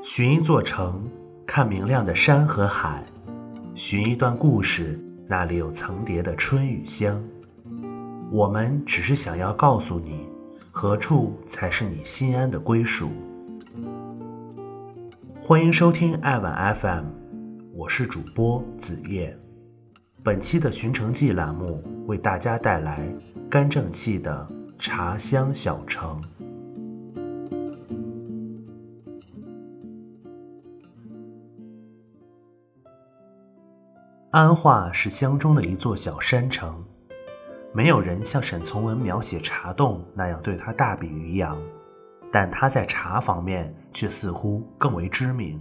寻一座城，看明亮的山和海；寻一段故事，那里有层叠的春与香。我们只是想要告诉你，何处才是你心安的归属。欢迎收听爱晚 FM，我是主播子夜。本期的《寻城记》栏目为大家带来甘正气的茶香小城。安化是湘中的一座小山城，没有人像沈从文描写茶洞那样对它大笔于扬，但它在茶方面却似乎更为知名。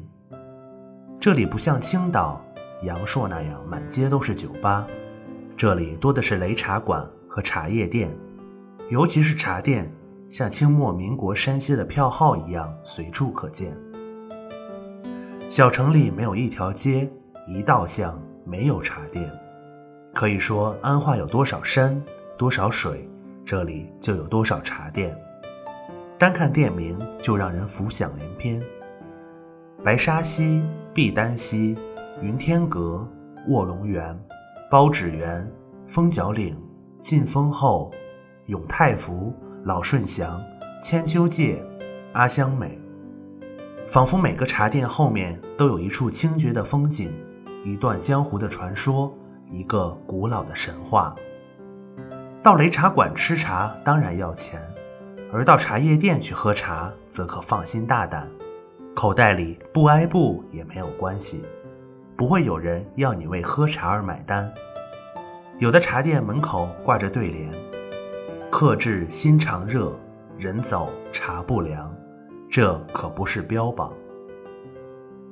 这里不像青岛、阳朔那样满街都是酒吧，这里多的是擂茶馆和茶叶店，尤其是茶店，像清末民国山西的票号一样随处可见。小城里没有一条街、一道巷。没有茶店，可以说安化有多少山，多少水，这里就有多少茶店。单看店名就让人浮想联翩：白沙溪、碧丹溪、云天阁、卧龙园、包纸园、蜂角岭、晋丰后、永泰福、老顺祥、千秋界、阿香美，仿佛每个茶店后面都有一处清绝的风景。一段江湖的传说，一个古老的神话。到擂茶馆吃茶当然要钱，而到茶叶店去喝茶则可放心大胆，口袋里不挨布也没有关系，不会有人要你为喝茶而买单。有的茶店门口挂着对联：“客至心肠热，人走茶不凉。”这可不是标榜。《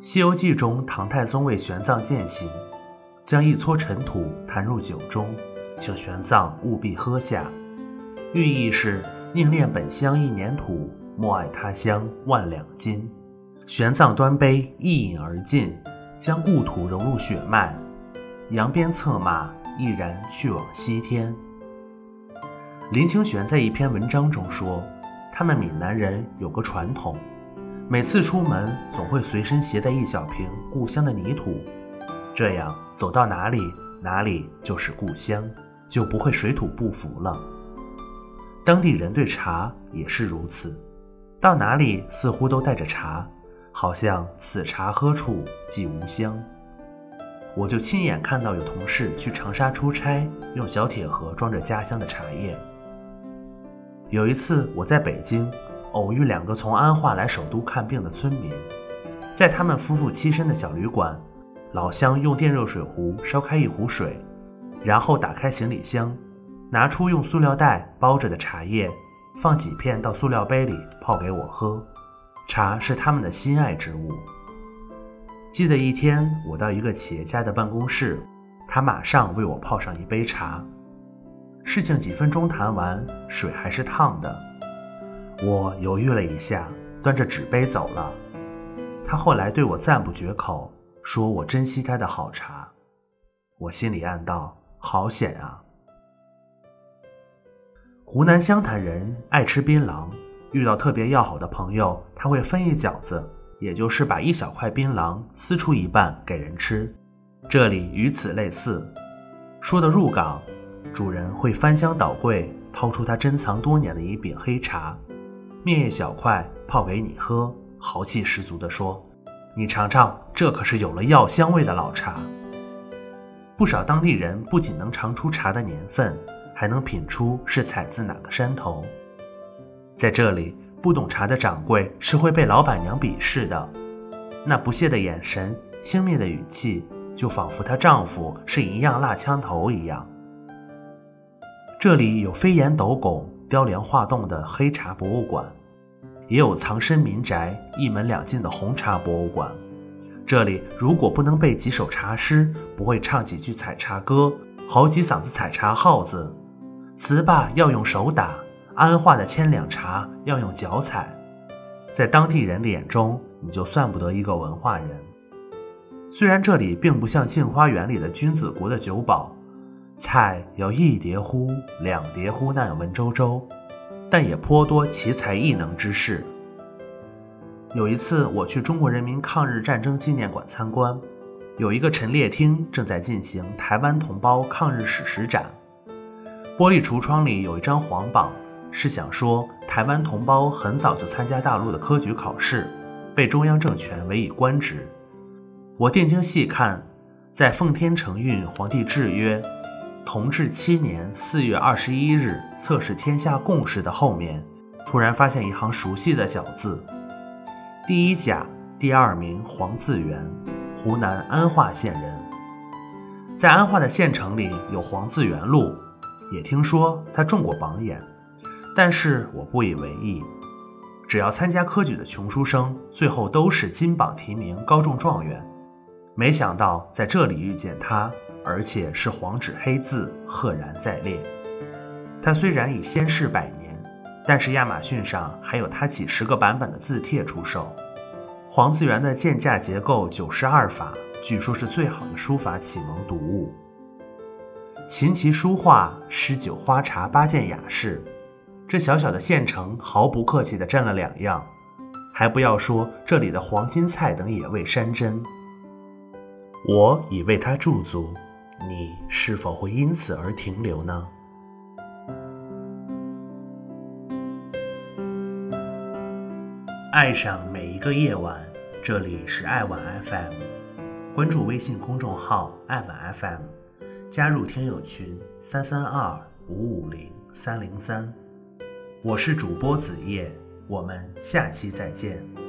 西游记》中，唐太宗为玄奘饯行，将一撮尘土弹入酒中，请玄奘务必喝下，寓意是宁恋本乡一年土，莫爱他乡万两金。玄奘端杯一饮而尽，将故土融入血脉，扬鞭策马，毅然去往西天。林清玄在一篇文章中说，他们闽南人有个传统。每次出门总会随身携带一小瓶故乡的泥土，这样走到哪里哪里就是故乡，就不会水土不服了。当地人对茶也是如此，到哪里似乎都带着茶，好像此茶喝处即无香。我就亲眼看到有同事去长沙出差，用小铁盒装着家乡的茶叶。有一次我在北京。偶遇两个从安化来首都看病的村民，在他们夫妇栖身的小旅馆，老乡用电热水壶烧开一壶水，然后打开行李箱，拿出用塑料袋包着的茶叶，放几片到塑料杯里泡给我喝。茶是他们的心爱之物。记得一天，我到一个企业家的办公室，他马上为我泡上一杯茶。事情几分钟谈完，水还是烫的。我犹豫了一下，端着纸杯走了。他后来对我赞不绝口，说我珍惜他的好茶。我心里暗道：好险啊！湖南湘潭人爱吃槟榔，遇到特别要好的朋友，他会分一饺子，也就是把一小块槟榔撕出一半给人吃。这里与此类似。说的入港，主人会翻箱倒柜，掏出他珍藏多年的一饼黑茶。面一小块泡给你喝，豪气十足地说：“你尝尝，这可是有了药香味的老茶。”不少当地人不仅能尝出茶的年份，还能品出是采自哪个山头。在这里，不懂茶的掌柜是会被老板娘鄙视的，那不屑的眼神、轻蔑的语气，就仿佛她丈夫是一样蜡枪头一样。这里有飞檐斗拱。雕梁画栋的黑茶博物馆，也有藏身民宅、一门两进的红茶博物馆。这里如果不能背几首茶诗，不会唱几句采茶歌，吼几嗓子采茶号子，糍粑要用手打，安化的千两茶要用脚踩，在当地人的眼中，你就算不得一个文化人。虽然这里并不像镜花园里的君子国的酒保。菜要一碟乎，两碟乎那样文绉绉，但也颇多奇才异能之士。有一次我去中国人民抗日战争纪念馆参观，有一个陈列厅正在进行台湾同胞抗日史实展，玻璃橱窗里有一张黄榜，是想说台湾同胞很早就参加大陆的科举考试，被中央政权委以官职。我定睛细看，在奉天承运皇帝制曰。同治七年四月二十一日测试天下共识的后面，突然发现一行熟悉的小字：第一甲第二名黄自元，湖南安化县人。在安化的县城里有黄自元路，也听说他中过榜眼，但是我不以为意。只要参加科举的穷书生，最后都是金榜题名、高中状元。没想到在这里遇见他。而且是黄纸黑字，赫然在列。他虽然已仙逝百年，但是亚马逊上还有他几十个版本的字帖出售。黄自元的鉴价结构九十二法，据说是最好的书法启蒙读物。琴棋书画诗酒花茶八件雅事，这小小的县城毫不客气地占了两样，还不要说这里的黄金菜等野味山珍。我已为他驻足。你是否会因此而停留呢？爱上每一个夜晚，这里是爱晚 FM。关注微信公众号“爱晚 FM”，加入听友群三三二五五零三零三。我是主播子夜，我们下期再见。